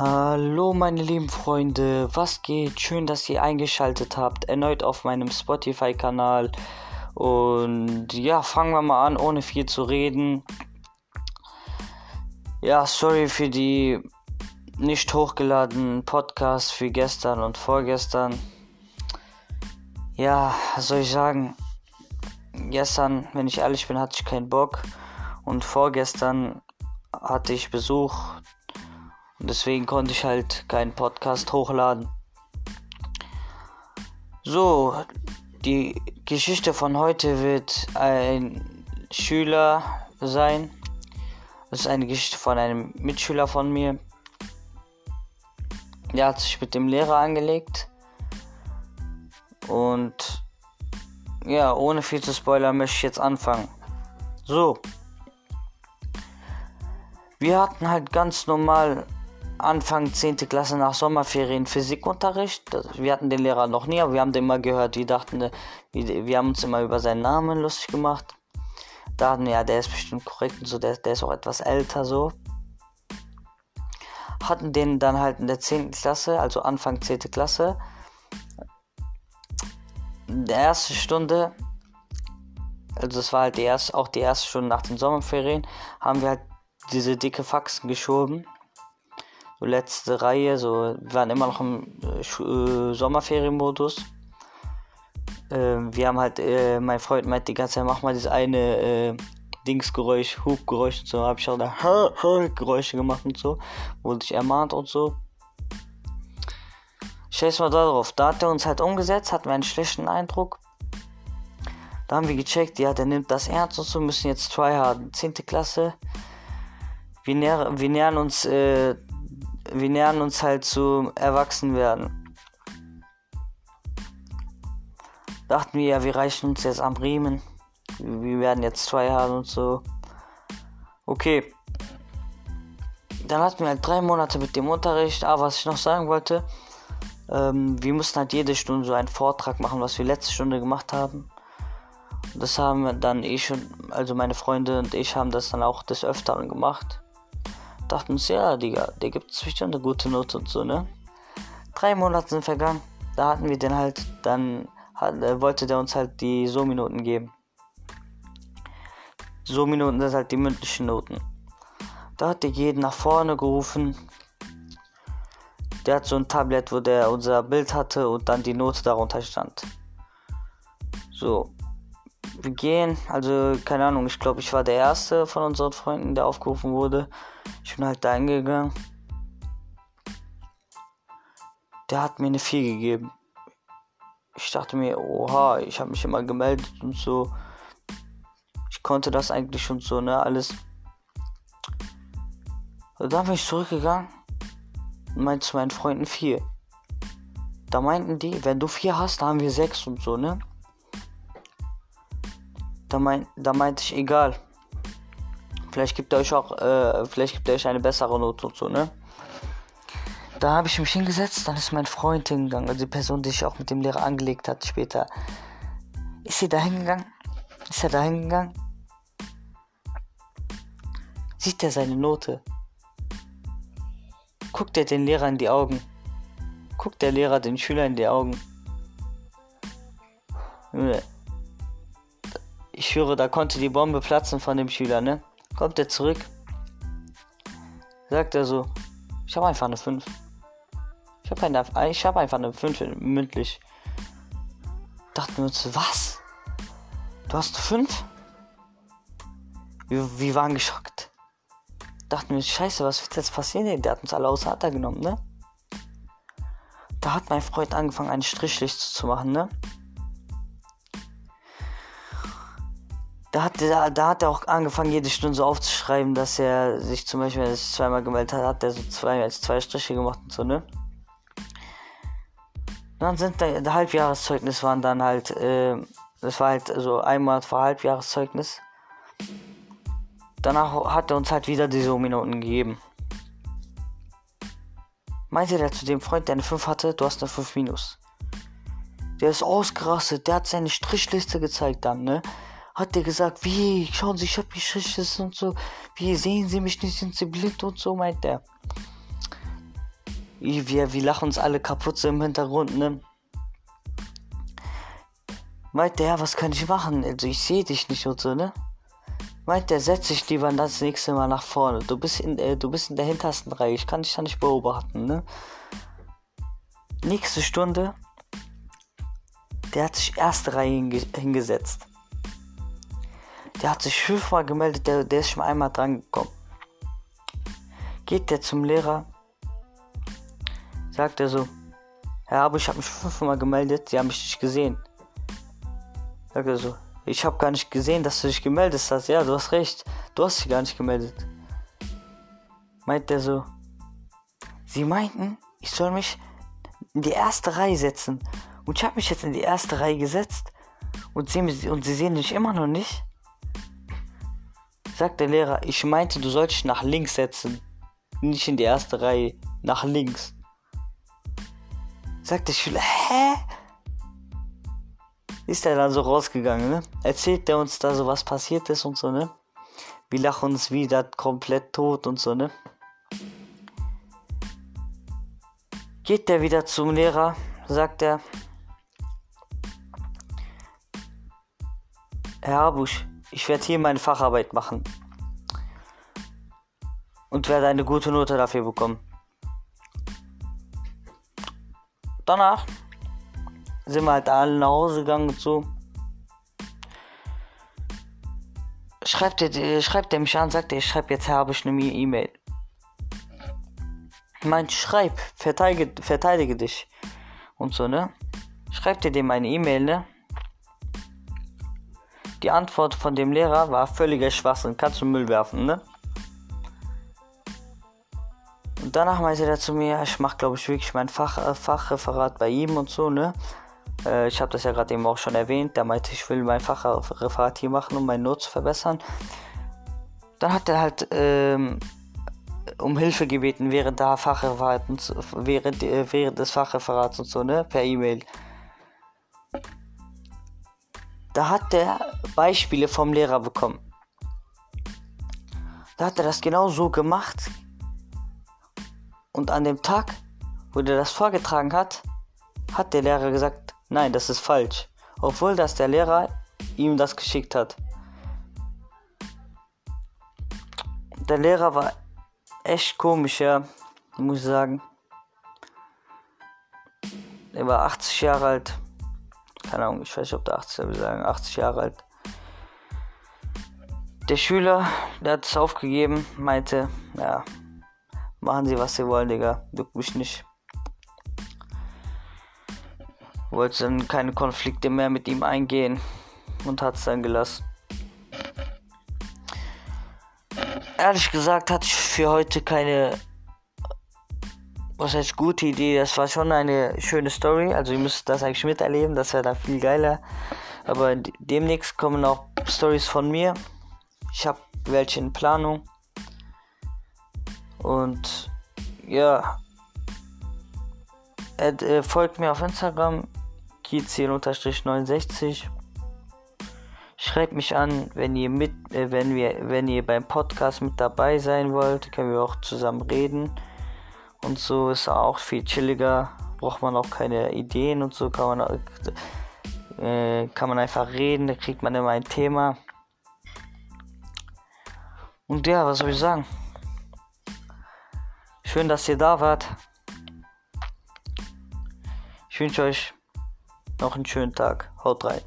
Hallo meine lieben Freunde, was geht? Schön, dass ihr eingeschaltet habt, erneut auf meinem Spotify-Kanal. Und ja, fangen wir mal an, ohne viel zu reden. Ja, sorry für die nicht hochgeladenen Podcasts für gestern und vorgestern. Ja, soll ich sagen? Gestern, wenn ich ehrlich bin, hatte ich keinen Bock. Und vorgestern hatte ich Besuch und deswegen konnte ich halt keinen Podcast hochladen. So, die Geschichte von heute wird ein Schüler sein. Das ist eine Geschichte von einem Mitschüler von mir. Der hat sich mit dem Lehrer angelegt. Und ja, ohne viel zu spoilern möchte ich jetzt anfangen. So. Wir hatten halt ganz normal Anfang 10. Klasse nach Sommerferien Physikunterricht. Wir hatten den Lehrer noch nie, aber wir haben den immer gehört. Wir dachten, wir haben uns immer über seinen Namen lustig gemacht. Da hatten wir, ja, der ist bestimmt korrekt und so, der, der ist auch etwas älter so. Hatten den dann halt in der 10. Klasse, also Anfang 10. Klasse. In der ersten Stunde, also das war halt die erste, auch die erste Stunde nach den Sommerferien, haben wir halt diese dicke Faxen geschoben letzte Reihe, so waren immer noch im äh, äh Sommerferienmodus. Äh, wir haben halt, äh, mein Freund meint die ganze Zeit, mach mal dieses eine äh, Dingsgeräusch, Hubgeräusch und so, hab ich auch da Geräusche gemacht und so, wurde ich ermahnt und so. Scheiß mal darauf, da hat er uns halt umgesetzt, hatten wir einen schlechten Eindruck. Da haben wir gecheckt, ja, der nimmt das ernst und so, müssen jetzt tryharden. 10. Klasse. Wir, näher, wir nähern uns äh, wir nähern uns halt zu Erwachsenwerden. Dachten wir ja, wir reichen uns jetzt am Riemen. Wir werden jetzt zwei haben und so. Okay. Dann hatten wir halt drei Monate mit dem Unterricht. Aber was ich noch sagen wollte, ähm, wir mussten halt jede Stunde so einen Vortrag machen, was wir letzte Stunde gemacht haben. Das haben dann ich und also meine Freunde und ich haben das dann auch des Öfteren gemacht dachten uns, ja, Digga, der gibt bestimmt eine gute Note und so, ne? Drei Monate sind vergangen. Da hatten wir den halt, dann hat, äh, wollte der uns halt die So-Minuten geben. So-Minuten sind halt die mündlichen Noten. Da hat der jeden nach vorne gerufen. Der hat so ein Tablet, wo der unser Bild hatte und dann die Note darunter stand. So. Wir gehen, also keine Ahnung, ich glaube, ich war der erste von unseren Freunden, der aufgerufen wurde. Ich bin halt da hingegangen. Der hat mir eine 4 gegeben. Ich dachte mir, oha, ich habe mich immer gemeldet und so. Ich konnte das eigentlich schon so, ne, alles. Und dann bin ich zurückgegangen und meinte zu meinen Freunden 4. Da meinten die, wenn du 4 hast, dann haben wir 6 und so, ne? Da, mein, da meinte ich, egal. Vielleicht gibt er euch auch, äh, vielleicht gibt er euch eine bessere Note und so, ne? Da habe ich mich hingesetzt, dann ist mein Freund hingegangen, also die Person, die sich auch mit dem Lehrer angelegt hat später. Ist sie da hingegangen? Ist er da hingegangen? Sieht er seine Note? Guckt er den Lehrer in die Augen? Guckt der Lehrer den Schüler in die Augen? Ich höre, da konnte die Bombe platzen von dem Schüler, ne? Kommt er zurück. Sagt er so, ich habe einfach eine 5. Ich habe eine, ich hab einfach eine 5 mündlich. Dachten wir uns, was? Du hast eine 5? Wir, wir waren geschockt. Dachten wir, scheiße, was wird jetzt passieren? Der hat uns alle außer Atem genommen, ne? Da hat mein Freund angefangen, eine Strichliste zu machen, ne? Da hat, da, da hat er auch angefangen, jede Stunde so aufzuschreiben, dass er sich zum Beispiel, wenn er sich zweimal gemeldet hat, hat er so zwei, als zwei Striche gemacht und so, ne? Dann sind der, der Halbjahreszeugnis waren dann halt, äh, das war halt so einmal vor Halbjahreszeugnis. Danach hat er uns halt wieder diese Minuten gegeben. Meinte der zu dem Freund, der eine 5 hatte, du hast eine 5 minus. Der ist ausgerastet, der hat seine Strichliste gezeigt dann, ne? Hat der gesagt, wie, schauen Sie, ich hab geschichtet und so, wie sehen Sie mich nicht, sind Sie blind und so, meint er. Wir, wir lachen uns alle kaputt im Hintergrund, ne? Meint der, was kann ich machen? Also ich sehe dich nicht und so, ne? Meint der, setz dich lieber das nächste Mal nach vorne. Du bist in, äh, du bist in der hintersten Reihe. Ich kann dich da nicht beobachten, ne? Nächste Stunde. Der hat sich erste Reihe hinge hingesetzt. Der hat sich fünfmal gemeldet, der, der ist schon einmal dran gekommen. Geht der zum Lehrer, sagt er so, Herr aber ich habe mich fünfmal gemeldet, sie haben mich nicht gesehen. Sagt er so, ich habe gar nicht gesehen, dass du dich gemeldet hast. Ja, du hast recht, du hast dich gar nicht gemeldet. Meint der so, sie meinten, ich soll mich in die erste Reihe setzen. Und ich habe mich jetzt in die erste Reihe gesetzt und sie, und sie sehen mich immer noch nicht sagt der Lehrer, ich meinte, du sollst dich nach links setzen. Nicht in die erste Reihe, nach links. Sagt der Schüler, hä? Ist er dann so rausgegangen, ne? Erzählt er uns da so, was passiert ist und so, ne? Wir lachen uns wieder komplett tot und so, ne? Geht der wieder zum Lehrer, sagt er, Herr Habusch, ich werde hier meine Facharbeit machen. Und werde eine gute Note dafür bekommen. Danach sind wir halt alle nach Hause gegangen und so. Schreibt er, schreibt er mich an, sagt er, ich schreibe jetzt habe ich eine E-Mail. Meinte, schreib, verteidige, verteidige dich. Und so, ne? Schreibt er dem eine E-Mail, ne? Die Antwort von dem Lehrer war völliger Schwachsinn. Kannst du Müll werfen, ne? Und danach meinte er zu mir, ich mache, glaube ich, wirklich mein Fach, äh, Fachreferat bei ihm und so, ne? Äh, ich habe das ja gerade eben auch schon erwähnt. Der meinte, ich will mein Fachreferat hier machen, um meine Not zu verbessern. Dann hat er halt ähm, um Hilfe gebeten während der Fachreferats, während, äh, während des Fachreferats und so, ne? Per E-Mail. Da hat er Beispiele vom Lehrer bekommen. Da hat er das genau so gemacht. Und an dem Tag, wo er das vorgetragen hat, hat der Lehrer gesagt, nein, das ist falsch. Obwohl das der Lehrer ihm das geschickt hat. Der Lehrer war echt komisch, ja, muss ich sagen. Er war 80 Jahre alt keine Ahnung, ich weiß nicht, ob der 80, wir sagen 80 Jahre alt. Der Schüler, der hat es aufgegeben, meinte, ja, machen Sie, was Sie wollen, Digga, juckt mich nicht. Wollte dann keine Konflikte mehr mit ihm eingehen und hat es dann gelassen. Ehrlich gesagt hatte ich für heute keine was heißt gute Idee, das war schon eine schöne Story. Also ihr müsst das eigentlich miterleben, das wäre da viel geiler. Aber demnächst kommen auch Stories von mir. Ich habe welche in Planung. Und ja, äh, folgt mir auf Instagram kiezien-69. Schreibt mich an, wenn ihr mit, äh, wenn wir, wenn ihr beim Podcast mit dabei sein wollt, können wir auch zusammen reden und so ist auch viel chilliger. Braucht man auch keine Ideen und so kann man, äh, kann man einfach reden, da kriegt man immer ein Thema. Und ja, was soll ich sagen? Schön, dass ihr da wart. Ich wünsche euch noch einen schönen Tag. Haut rein.